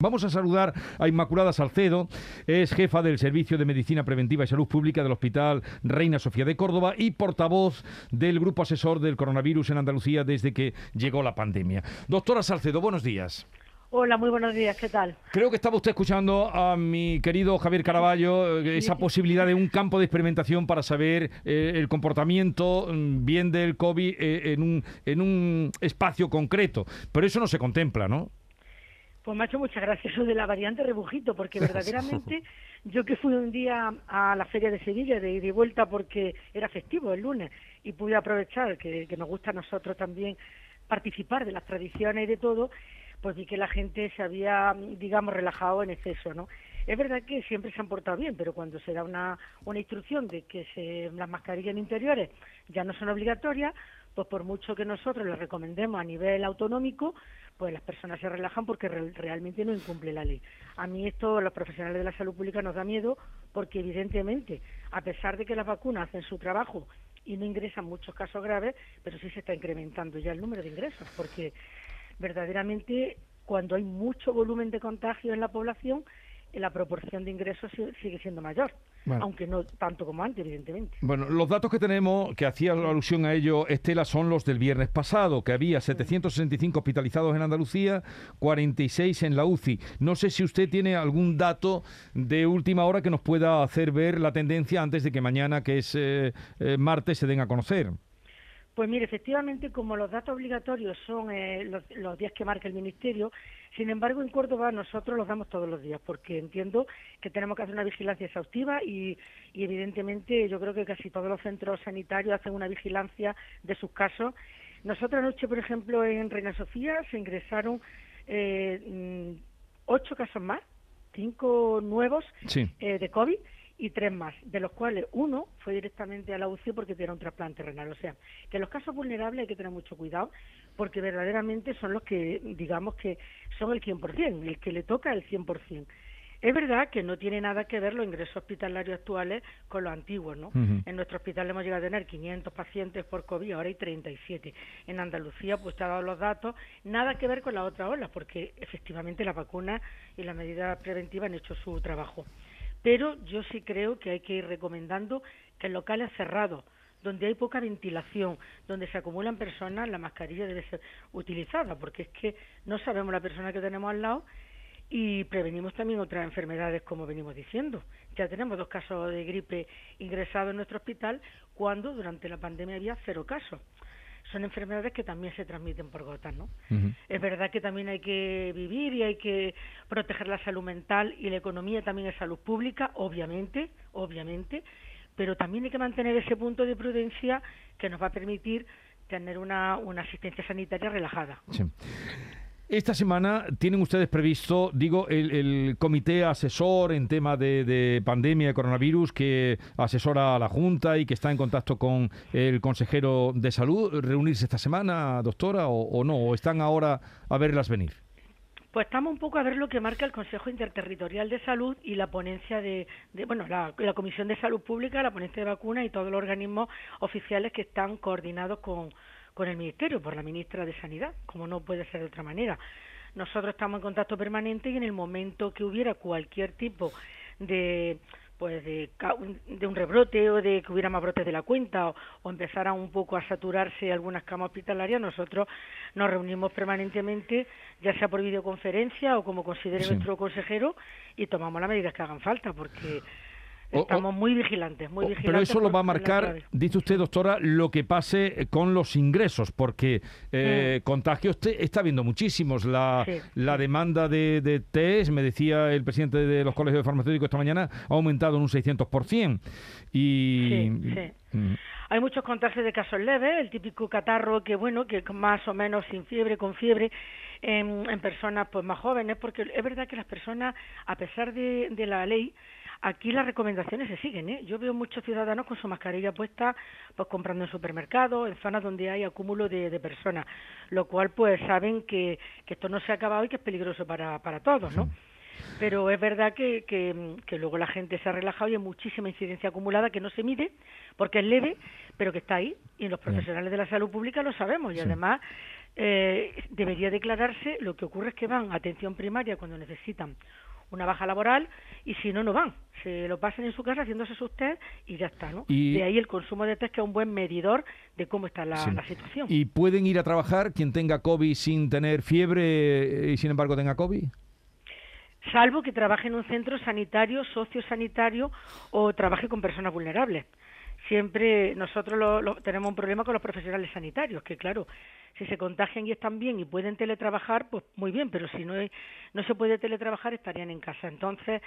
Vamos a saludar a Inmaculada Salcedo, es jefa del Servicio de Medicina Preventiva y Salud Pública del Hospital Reina Sofía de Córdoba y portavoz del Grupo Asesor del Coronavirus en Andalucía desde que llegó la pandemia. Doctora Salcedo, buenos días. Hola, muy buenos días, ¿qué tal? Creo que estaba usted escuchando a mi querido Javier Caraballo, eh, esa posibilidad de un campo de experimentación para saber eh, el comportamiento mm, bien del COVID eh, en, un, en un espacio concreto. Pero eso no se contempla, ¿no? Pues me ha hecho muchas gracias eso de la variante rebujito, porque verdaderamente yo que fui un día a la Feria de Sevilla de ida y vuelta porque era festivo el lunes y pude aprovechar que, que nos gusta a nosotros también participar de las tradiciones y de todo, pues vi que la gente se había, digamos, relajado en exceso, ¿no? Es verdad que siempre se han portado bien, pero cuando se da una, una instrucción de que se, las mascarillas interiores ya no son obligatorias, pues por mucho que nosotros les recomendemos a nivel autonómico, pues las personas se relajan porque realmente no incumple la ley. A mí esto, los profesionales de la salud pública, nos da miedo porque evidentemente, a pesar de que las vacunas hacen su trabajo y no ingresan muchos casos graves, pero sí se está incrementando ya el número de ingresos, porque verdaderamente cuando hay mucho volumen de contagio en la población, la proporción de ingresos sigue siendo mayor. Aunque no tanto como antes, evidentemente. Bueno, los datos que tenemos, que hacía alusión a ello, Estela, son los del viernes pasado, que había 765 hospitalizados en Andalucía, 46 en la UCI. No sé si usted tiene algún dato de última hora que nos pueda hacer ver la tendencia antes de que mañana, que es eh, eh, martes, se den a conocer. Pues mire, efectivamente, como los datos obligatorios son eh, los, días que marca el Ministerio, sin embargo, en Córdoba nosotros los damos todos los días, porque entiendo que tenemos que hacer una vigilancia exhaustiva y, evidentemente yo creo que casi todos los centros sanitarios hacen una vigilancia de sus casos. Nosotros anoche, por ejemplo, en Reina Sofía se ingresaron eh, mm, ocho casos más, cinco nuevos eh, de COVID y tres más, de los cuales uno fue directamente a la UCI porque tiene un trasplante renal. O sea, que los casos vulnerables hay que tener mucho cuidado porque verdaderamente son los que, digamos que son el 100%, el que le toca el 100%. Es verdad que no tiene nada que ver los ingresos hospitalarios actuales con los antiguos, ¿no? En nuestro hospital hemos llegado a tener 500 pacientes por COVID, ahora hay 37. En Andalucía, pues te ha dado los datos, nada que ver con la otra ola, porque efectivamente las vacunas y las medidas preventivas han hecho su trabajo pero yo sí creo que hay que ir recomendando que en locales cerrados, donde hay poca ventilación, donde se acumulan personas, la mascarilla debe ser utilizada, porque es que no sabemos la persona que tenemos al lado y prevenimos también otras enfermedades, como venimos diciendo. Ya tenemos dos casos de gripe ingresados en nuestro hospital, cuando durante la pandemia había cero casos son enfermedades que también se transmiten por gotas, ¿no? Es verdad que también hay que vivir y hay que proteger la salud mental y la economía también es salud pública, obviamente, obviamente, pero también hay que mantener ese punto de prudencia que nos va a permitir tener una, una asistencia sanitaria relajada. Sí. Esta semana tienen ustedes previsto, digo, el, comité asesor en tema de, pandemia de coronavirus que asesora a la Junta y que está en contacto con el consejero de salud, reunirse esta semana, doctora, o, no, o están ahora a verlas venir. Pues estamos un poco a ver lo que marca el Consejo Interterritorial de Salud y la ponencia de, bueno, la, la, Comisión de Salud Pública, la ponencia de vacunas y todos los organismos oficiales que están coordinados con, con el Ministerio, por la ministra de Sanidad, como no puede ser de otra manera. Nosotros estamos en contacto permanente y en el momento que hubiera cualquier tipo de pues de, de, un rebrote o de que hubiera más brotes de la cuenta o, o empezaran un poco a saturarse algunas camas hospitalarias, nosotros nos reunimos permanentemente, ya sea por videoconferencia o como considere nuestro consejero, y tomamos las medidas que hagan falta, porque Estamos muy vigilantes, muy vigilantes. Pero eso lo va a marcar, dice usted, doctora, lo que pase con los ingresos, porque eh, mm. contagios está habiendo muchísimos. La, la demanda de, de test, me decía el presidente de los colegios de farmacéuticos esta mañana, ha aumentado en un 600%. Y, sí, sí. Mm. Hay muchos contagios de casos leves, el típico catarro que, bueno, que más o menos sin fiebre, con fiebre, en, en personas pues más jóvenes, porque es verdad que las personas, a pesar de, de la ley, Aquí las recomendaciones se siguen, ¿eh? Yo veo muchos ciudadanos con su mascarilla puesta, pues comprando en supermercados, en zonas donde hay acúmulo de, personas, lo cual pues saben que, que, esto no se ha acabado y que es peligroso para, para todos, ¿no? Pero es verdad que, que, que, luego la gente se ha relajado y hay muchísima incidencia acumulada que no se mide porque es leve, pero que está ahí. Y los profesionales de la salud pública lo sabemos y además eh, debería declararse. Lo que ocurre es que van a atención primaria cuando necesitan una baja laboral y si no, no van. Se lo pasan en su casa haciéndose sus test y ya está, ¿no? De ahí el consumo de test que es un buen medidor de cómo está la, situación. ¿Y pueden ir a trabajar quien tenga COVID sin tener fiebre y sin embargo tenga COVID? Salvo que trabaje en un centro sanitario, sociosanitario o trabaje con personas vulnerables siempre nosotros tenemos un problema con los profesionales sanitarios, que claro, si se contagian y están bien y pueden teletrabajar, pues muy bien, pero si no, no se puede teletrabajar estarían en casa. Entonces,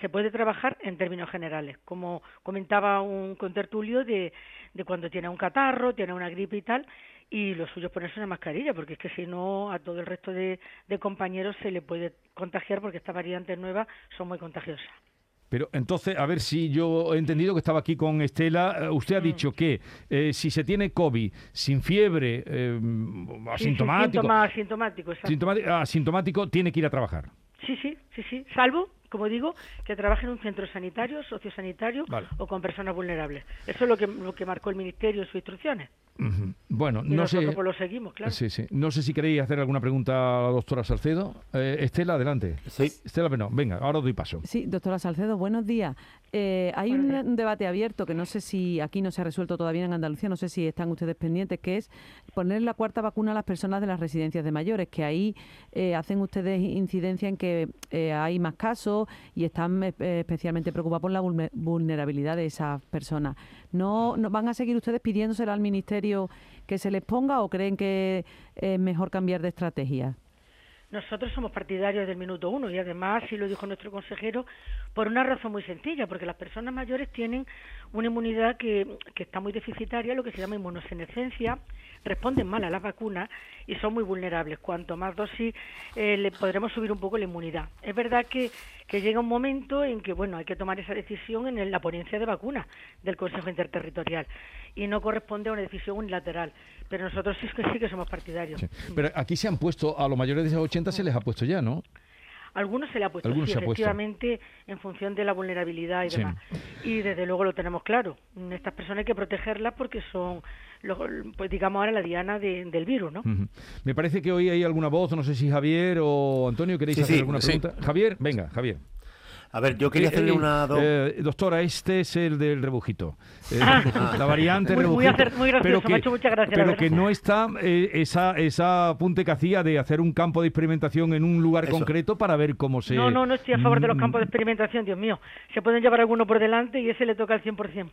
se puede trabajar en términos generales, como comentaba un contertulio de, de cuando tiene un catarro, tiene una gripe y tal, y lo suyo es ponerse una mascarilla, porque es que si no a todo el resto de, de compañeros se le puede contagiar porque estas variantes nuevas son muy contagiosas. Pero entonces, a ver si yo he entendido que estaba aquí con Estela. Eh, usted ha mm. dicho que eh, si se tiene COVID sin fiebre, eh, asintomático, asintomático, asintomático, tiene que ir a trabajar. Sí, sí, sí, sí. Salvo, como digo, que trabaje en un centro sanitario, sociosanitario o con personas vulnerables. Eso es lo que, lo que marcó el Ministerio en sus instrucciones. Bueno, no sé. Pues lo seguimos, claro. Sí, sí. No sé si queréis hacer alguna pregunta a la doctora Salcedo. Eh, Estela, adelante. Sí. Estela, bueno, venga, ahora doy paso. Sí, doctora Salcedo, buenos días. Eh, hay un, debate abierto que no sé si aquí no se ha resuelto todavía en Andalucía, no sé si están ustedes pendientes, que es poner la cuarta vacuna a las personas de las residencias de mayores, que ahí eh, hacen ustedes incidencia en que hay más casos y están especialmente preocupados por la vulnerabilidad de esas personas. ¿No, ¿No van a seguir ustedes pidiéndoselo al Ministerio que se les ponga o creen que es mejor cambiar de estrategia? Nosotros somos partidarios del minuto uno y además, si lo dijo nuestro consejero, por una razón muy sencilla, porque las personas mayores tienen una inmunidad que, está muy deficitaria, lo que se llama inmunosenescencia, responden mal a las vacunas y son muy vulnerables. Cuanto más dosis eh, le podremos subir un poco la inmunidad. Es verdad que, llega un momento en que bueno hay que tomar esa decisión en la ponencia de vacunas del Consejo Interterritorial y no corresponde a una decisión unilateral. Pero nosotros sí sí que somos partidarios. Pero aquí se han puesto, a los mayores de 80 se les ha puesto ya, ¿no? Algunos se le ha puesto, sí, efectivamente, en función de la vulnerabilidad y demás. Y desde luego lo tenemos claro. Estas personas hay que protegerlas porque son, pues digamos ahora, la diana del virus, ¿no? Me parece que hoy hay alguna voz, no sé si Javier o Antonio, ¿queréis hacer alguna pregunta? Javier, venga, Javier. A ver, yo quería hacerle una... Eh, doctora, este es el del rebujito. Eh, la variante muy, rebujito. Muy, gracioso, pero que, me ha hecho mucha gracia, Pero que no está eh, esa, esa apunte que hacía de hacer un campo de experimentación en un lugar concreto para ver cómo se... No, no, no estoy a favor de los mm. campos de experimentación, Dios mío. Se pueden llevar alguno por delante y ese le toca al 100%.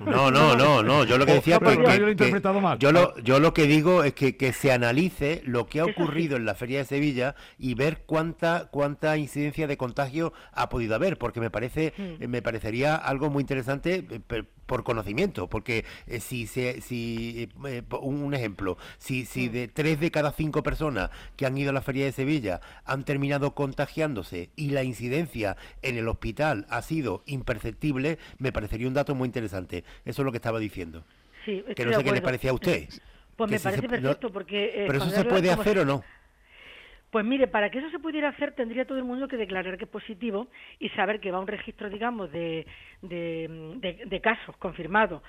no, no, no, no. Yo lo que decía... Que, yo lo he interpretado mal. Yo lo, yo lo que digo es que, que se analice lo que ha ocurrido en la Feria de Sevilla y ver cuánta, cuánta incidencia de contagio ha podido haber porque me parece hmm. eh, me parecería algo muy interesante eh, por conocimiento, porque eh, si se, si un ejemplo, si si hmm. de tres de cada cinco personas que han ido a la feria de Sevilla han terminado contagiándose y la incidencia en el hospital ha sido imperceptible, me parecería un dato muy interesante. Eso es lo que estaba diciendo. Sí, que no sé qué le parecía a usted. Pues me parece perfecto, porque... ¿Pero eso se puede hacer o no? Pues mire, para que eso se pudiera hacer tendría todo el mundo que declarar que es positivo y saber que va a un registro, digamos, de, de, de casos confirmados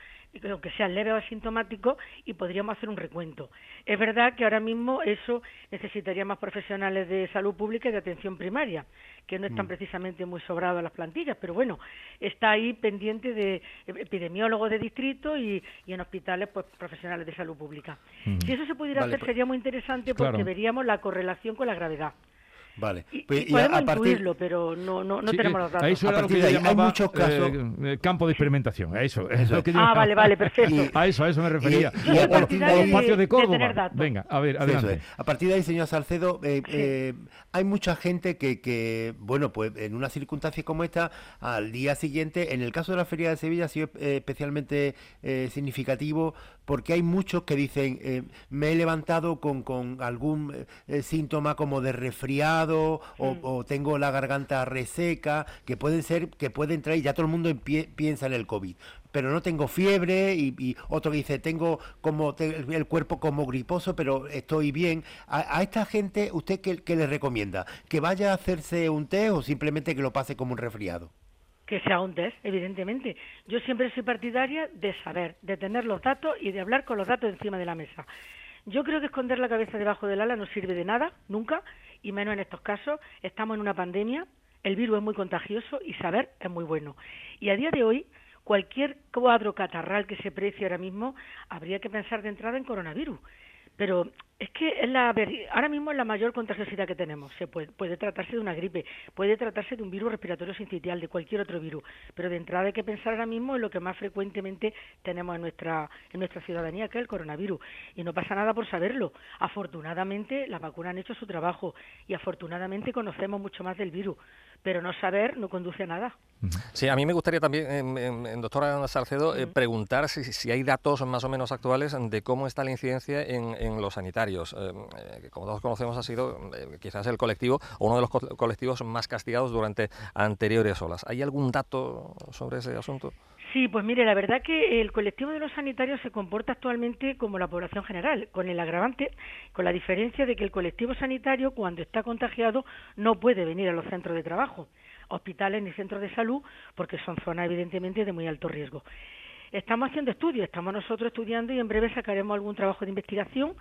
aunque sea leve o asintomático, y podríamos hacer un recuento. Es verdad que ahora mismo eso necesitaría más profesionales de salud pública y de atención primaria, que no están mm. precisamente muy sobrados las plantillas, pero bueno, está ahí pendiente de epidemiólogos de distrito y, en hospitales pues profesionales de salud pública. Mm. Si eso se pudiera hacer pues sería muy interesante porque veríamos la correlación con la gravedad. Vale. Y, pues, podemos incluirlo, pero no, no, no tenemos los datos. eso lo que hay muchos casos... Eh, eh, campo de experimentación, a eso. eso ah, vale, vale, perfecto. a eso, a eso me refería. Y, a partir de ahí, los patios de Córdoba. Venga, a ver, adelante. A partir de ahí, señor Salcedo, eh, hay mucha gente que, que, bueno, pues en una circunstancia como esta, al día siguiente, en el caso de la Feria de Sevilla ha sido especialmente significativo porque hay muchos que dicen, me he levantado con, con algún síntoma como de resfriado, o, tengo la garganta reseca, que pueden ser, que pueden traer, ya todo el mundo piensa en el COVID, pero no tengo fiebre y, otro que dice, tengo como el cuerpo como griposo, pero estoy bien. A, esta gente, ¿usted qué, qué le recomienda? ¿Que vaya a hacerse un té o simplemente que lo pase como un resfriado? Que sea un evidentemente. Yo siempre soy partidaria de saber, de tener los datos y de hablar con los datos encima de la mesa. Yo creo que esconder la cabeza debajo del ala no sirve de nada, nunca, y menos en estos casos. Estamos en una pandemia, el virus es muy contagioso y saber es muy bueno. Y a día de hoy, cualquier cuadro catarral que se precie ahora mismo, habría que pensar de entrada en coronavirus. Pero es que es la, ahora mismo es la mayor contagiosidad que tenemos. Se puede, puede, tratarse de una gripe, puede tratarse de un virus respiratorio sincitial, de cualquier otro virus. Pero de entrada hay que pensar ahora mismo en lo que más frecuentemente tenemos en nuestra, en nuestra ciudadanía, que es el coronavirus. Y no pasa nada por saberlo. Afortunadamente las vacunas han hecho su trabajo y afortunadamente conocemos mucho más del virus. Pero no saber no conduce a nada. Sí, a mí me gustaría también, en, doctora Salcedo, eh, preguntar si, si, hay datos más o menos actuales de cómo está la incidencia en, en los sanitarios. Eh, eh, que como todos conocemos ha sido quizás el colectivo o uno de los colectivos más castigados durante anteriores olas. ¿Hay algún dato sobre ese asunto? Sí, pues mire, la verdad que el colectivo de los sanitarios se comporta actualmente como la población general, con el agravante, con la diferencia de que el colectivo sanitario, cuando está contagiado, no puede venir a los centros de trabajo hospitales ni centros de salud, porque son zonas evidentemente de muy alto riesgo. Estamos haciendo estudios, estamos nosotros estudiando y en breve sacaremos algún trabajo de investigación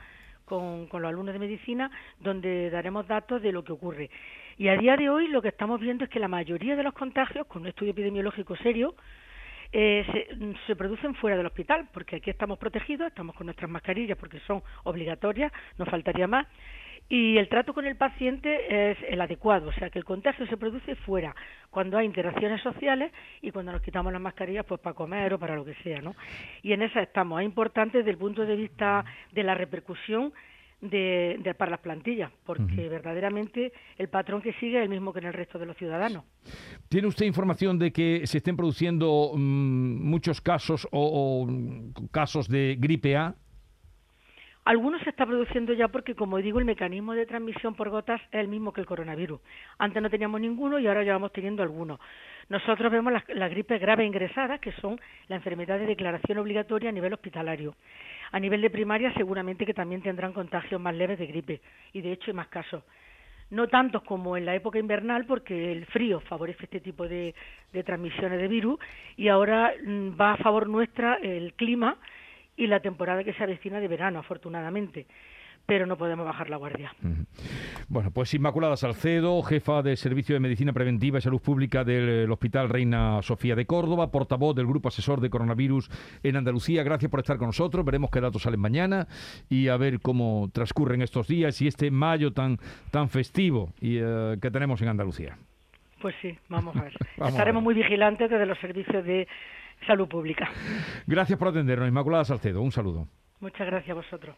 con, los alumnos de medicina donde daremos datos de lo que ocurre. Y a día de hoy lo que estamos viendo es que la mayoría de los contagios, con un estudio epidemiológico serio, eh, se, se, producen fuera del hospital, porque aquí estamos protegidos, estamos con nuestras mascarillas porque son obligatorias, no faltaría más, y el trato con el paciente es el adecuado, o sea que el contagio se produce fuera, cuando hay interacciones sociales y cuando nos quitamos las mascarillas pues para comer o para lo que sea, ¿no? Y en esa estamos. Es importante desde el punto de vista de la repercusión de, para las plantillas, porque verdaderamente el patrón que sigue es el mismo que en el resto de los ciudadanos. ¿Tiene usted información de que se estén produciendo mm, muchos casos o casos de gripe A? Algunos se está produciendo ya porque, como digo, el mecanismo de transmisión por gotas es el mismo que el coronavirus. Antes no teníamos ninguno y ahora ya vamos teniendo algunos. Nosotros vemos las, gripes graves ingresadas, que son la enfermedad de declaración obligatoria a nivel hospitalario. A nivel de primaria, seguramente que también tendrán contagios más leves de gripe, y de hecho hay más casos. No tantos como en la época invernal, porque el frío favorece este tipo de, de transmisiones de virus, y ahora mm, va a favor nuestra el clima y la temporada que se avecina de verano, afortunadamente pero no podemos bajar la guardia. Bueno, pues Inmaculada Salcedo, jefa de Servicio de Medicina Preventiva y Salud Pública del Hospital Reina Sofía de Córdoba, portavoz del Grupo Asesor de Coronavirus en Andalucía. Gracias por estar con nosotros. Veremos qué datos salen mañana y a ver cómo transcurren estos días y este mayo tan, tan festivo y, eh, que tenemos en Andalucía. Pues sí, vamos a ver. Estaremos muy vigilantes desde los servicios de salud pública. Gracias por atendernos, Inmaculada Salcedo. Un saludo. Muchas gracias a vosotros.